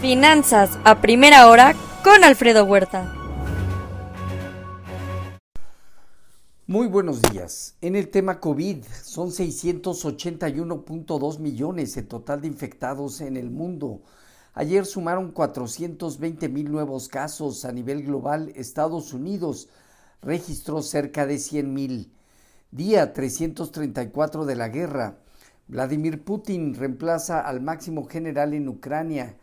Finanzas a primera hora con Alfredo Huerta. Muy buenos días. En el tema COVID, son 681.2 millones el total de infectados en el mundo. Ayer sumaron 420 mil nuevos casos a nivel global. Estados Unidos registró cerca de 100 mil. Día 334 de la guerra. Vladimir Putin reemplaza al máximo general en Ucrania.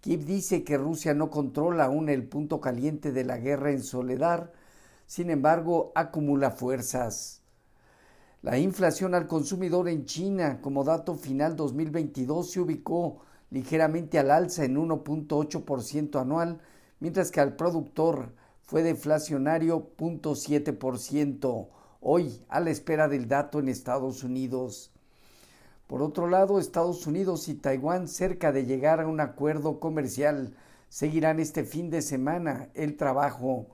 Kiev dice que Rusia no controla aún el punto caliente de la guerra en Soledad, sin embargo acumula fuerzas. La inflación al consumidor en China como dato final 2022 se ubicó ligeramente al alza en 1.8% anual, mientras que al productor fue deflacionario 0.7% hoy a la espera del dato en Estados Unidos. Por otro lado, Estados Unidos y Taiwán, cerca de llegar a un acuerdo comercial, seguirán este fin de semana el trabajo.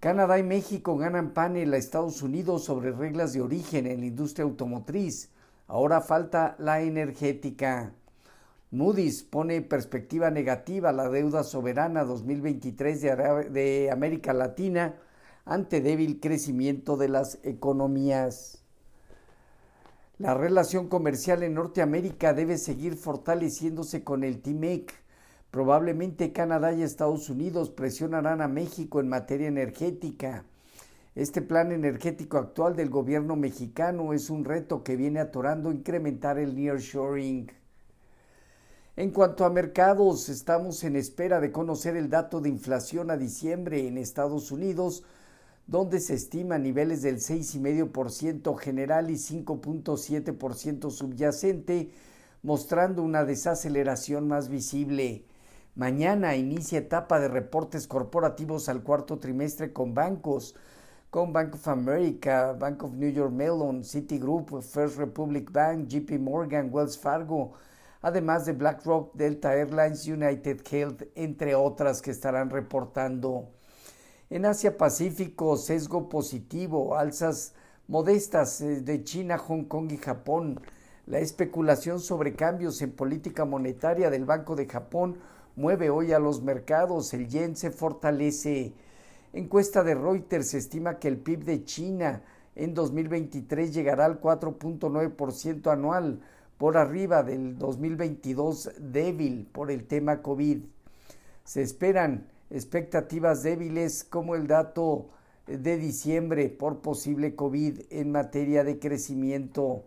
Canadá y México ganan panel a Estados Unidos sobre reglas de origen en la industria automotriz. Ahora falta la energética. Moody's pone perspectiva negativa la deuda soberana 2023 de, de América Latina ante débil crecimiento de las economías. La relación comercial en Norteamérica debe seguir fortaleciéndose con el TIMEC. Probablemente Canadá y Estados Unidos presionarán a México en materia energética. Este plan energético actual del gobierno mexicano es un reto que viene atorando incrementar el nearshoring. En cuanto a mercados, estamos en espera de conocer el dato de inflación a diciembre en Estados Unidos, donde se estima niveles del 6,5% general y 5.7% subyacente, mostrando una desaceleración más visible. Mañana inicia etapa de reportes corporativos al cuarto trimestre con bancos, con Bank of America, Bank of New York Mellon, Citigroup, First Republic Bank, JP Morgan, Wells Fargo, además de BlackRock, Delta Airlines, United Health, entre otras que estarán reportando. En Asia Pacífico, sesgo positivo, alzas modestas eh, de China, Hong Kong y Japón. La especulación sobre cambios en política monetaria del Banco de Japón mueve hoy a los mercados. El yen se fortalece. Encuesta de Reuters estima que el PIB de China en 2023 llegará al 4.9% anual, por arriba del 2022 débil por el tema COVID. Se esperan expectativas débiles como el dato de diciembre por posible COVID en materia de crecimiento.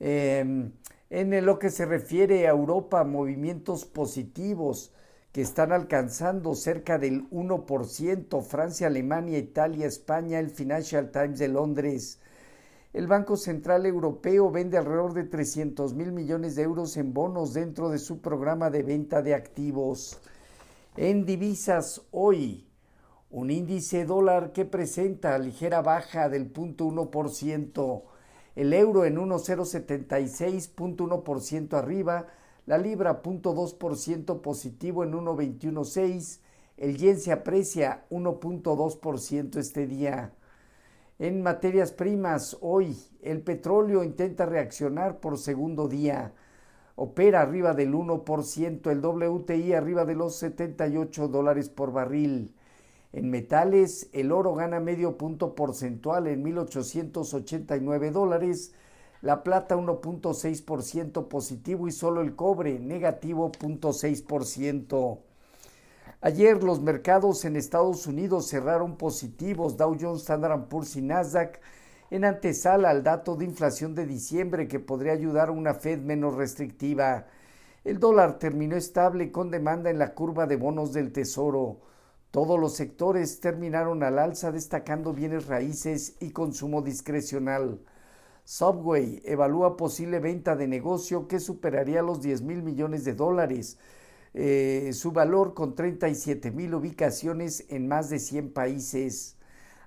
Em, en lo que se refiere a Europa, movimientos positivos que están alcanzando cerca del 1%, Francia, Alemania, Italia, España, el Financial Times de Londres. El Banco Central Europeo vende alrededor de 300 mil millones de euros en bonos dentro de su programa de venta de activos. En divisas hoy, un índice dólar que presenta ligera baja del 0.1%, el euro en 1,076.1% arriba, la libra 0.2% positivo en 1,216, el yen se aprecia 1.2% este día. En materias primas, hoy el petróleo intenta reaccionar por segundo día opera arriba del 1%, el WTI arriba de los 78 dólares por barril. En metales, el oro gana medio punto porcentual en 1.889 dólares, la plata 1.6% positivo y solo el cobre negativo 0.6%. Ayer los mercados en Estados Unidos cerraron positivos, Dow Jones, Standard Poor's y Nasdaq en antesala al dato de inflación de diciembre que podría ayudar a una Fed menos restrictiva. El dólar terminó estable con demanda en la curva de bonos del Tesoro. Todos los sectores terminaron al alza destacando bienes raíces y consumo discrecional. Subway evalúa posible venta de negocio que superaría los 10 mil millones de dólares. Eh, su valor con 37 mil ubicaciones en más de 100 países.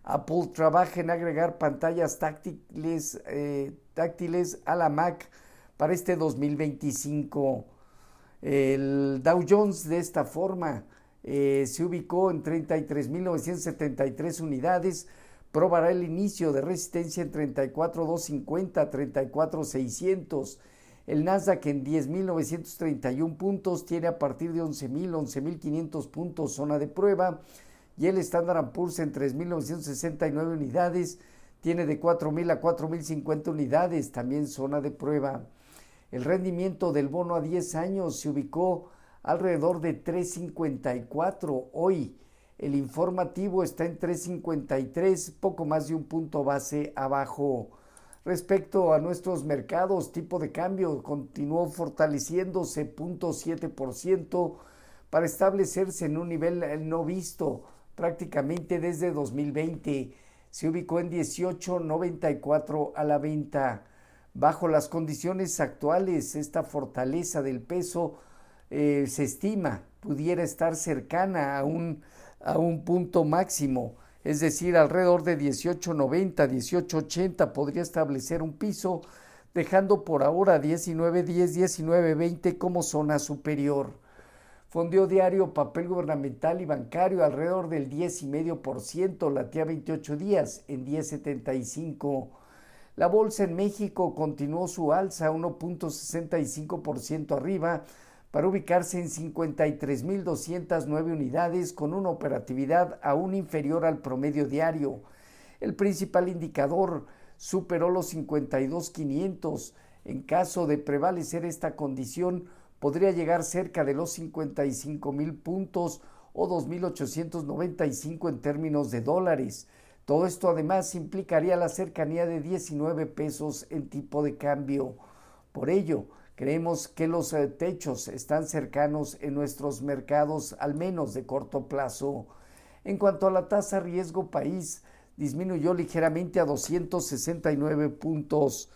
Apple trabaja en agregar pantallas táctiles, eh, táctiles a la Mac para este 2025. El Dow Jones de esta forma eh, se ubicó en 33.973 unidades, probará el inicio de resistencia en 34.250, 34.600. El Nasdaq en 10.931 puntos tiene a partir de 11.000, 11.500 puntos zona de prueba y el Standard Poor's en 3.969 unidades tiene de 4.000 a 4.050 unidades, también zona de prueba. El rendimiento del bono a 10 años se ubicó alrededor de 3.54 hoy. El informativo está en 3.53, poco más de un punto base abajo. Respecto a nuestros mercados, tipo de cambio continuó fortaleciéndose 0.7% para establecerse en un nivel no visto prácticamente desde 2020. Se ubicó en 18.94 a la venta. Bajo las condiciones actuales, esta fortaleza del peso eh, se estima pudiera estar cercana a un, a un punto máximo es decir, alrededor de 18.90, 18.80 podría establecer un piso, dejando por ahora 19.10, 19.20 como zona superior. Fondeo diario, papel gubernamental y bancario alrededor del 10,5%, latía 28 días en 10,75. La bolsa en México continuó su alza 1.65% arriba para ubicarse en 53.209 unidades con una operatividad aún inferior al promedio diario. El principal indicador superó los 52.500. En caso de prevalecer esta condición, podría llegar cerca de los 55.000 puntos o 2.895 en términos de dólares. Todo esto además implicaría la cercanía de 19 pesos en tipo de cambio. Por ello, Creemos que los eh, techos están cercanos en nuestros mercados, al menos de corto plazo. En cuanto a la tasa riesgo país, disminuyó ligeramente a 269 puntos.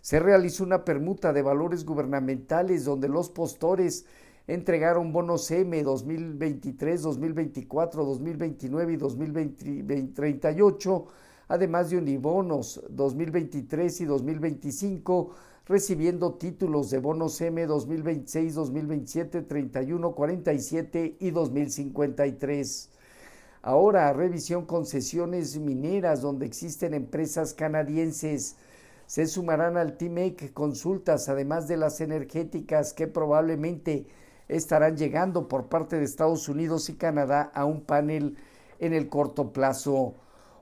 Se realizó una permuta de valores gubernamentales donde los postores entregaron bonos M 2023, 2024, 2029 y 2038, además de unibonos 2023 y 2025 recibiendo títulos de bonos M 2026, 2027, 31, 47 y 2053. Ahora, revisión concesiones mineras donde existen empresas canadienses. Se sumarán al TIMEC consultas, además de las energéticas que probablemente estarán llegando por parte de Estados Unidos y Canadá a un panel en el corto plazo.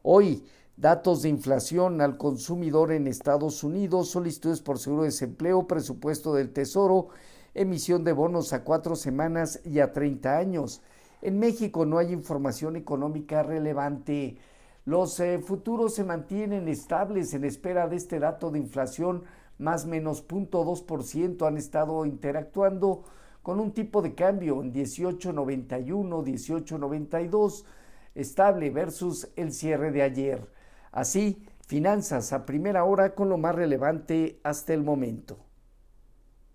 Hoy, datos de inflación al consumidor en Estados Unidos, solicitudes por seguro de desempleo, presupuesto del Tesoro, emisión de bonos a cuatro semanas y a 30 años. En México no hay información económica relevante. Los eh, futuros se mantienen estables en espera de este dato de inflación, más menos 0.2%. Han estado interactuando con un tipo de cambio en 18.91, 18.92, estable versus el cierre de ayer. Así, finanzas a primera hora con lo más relevante hasta el momento.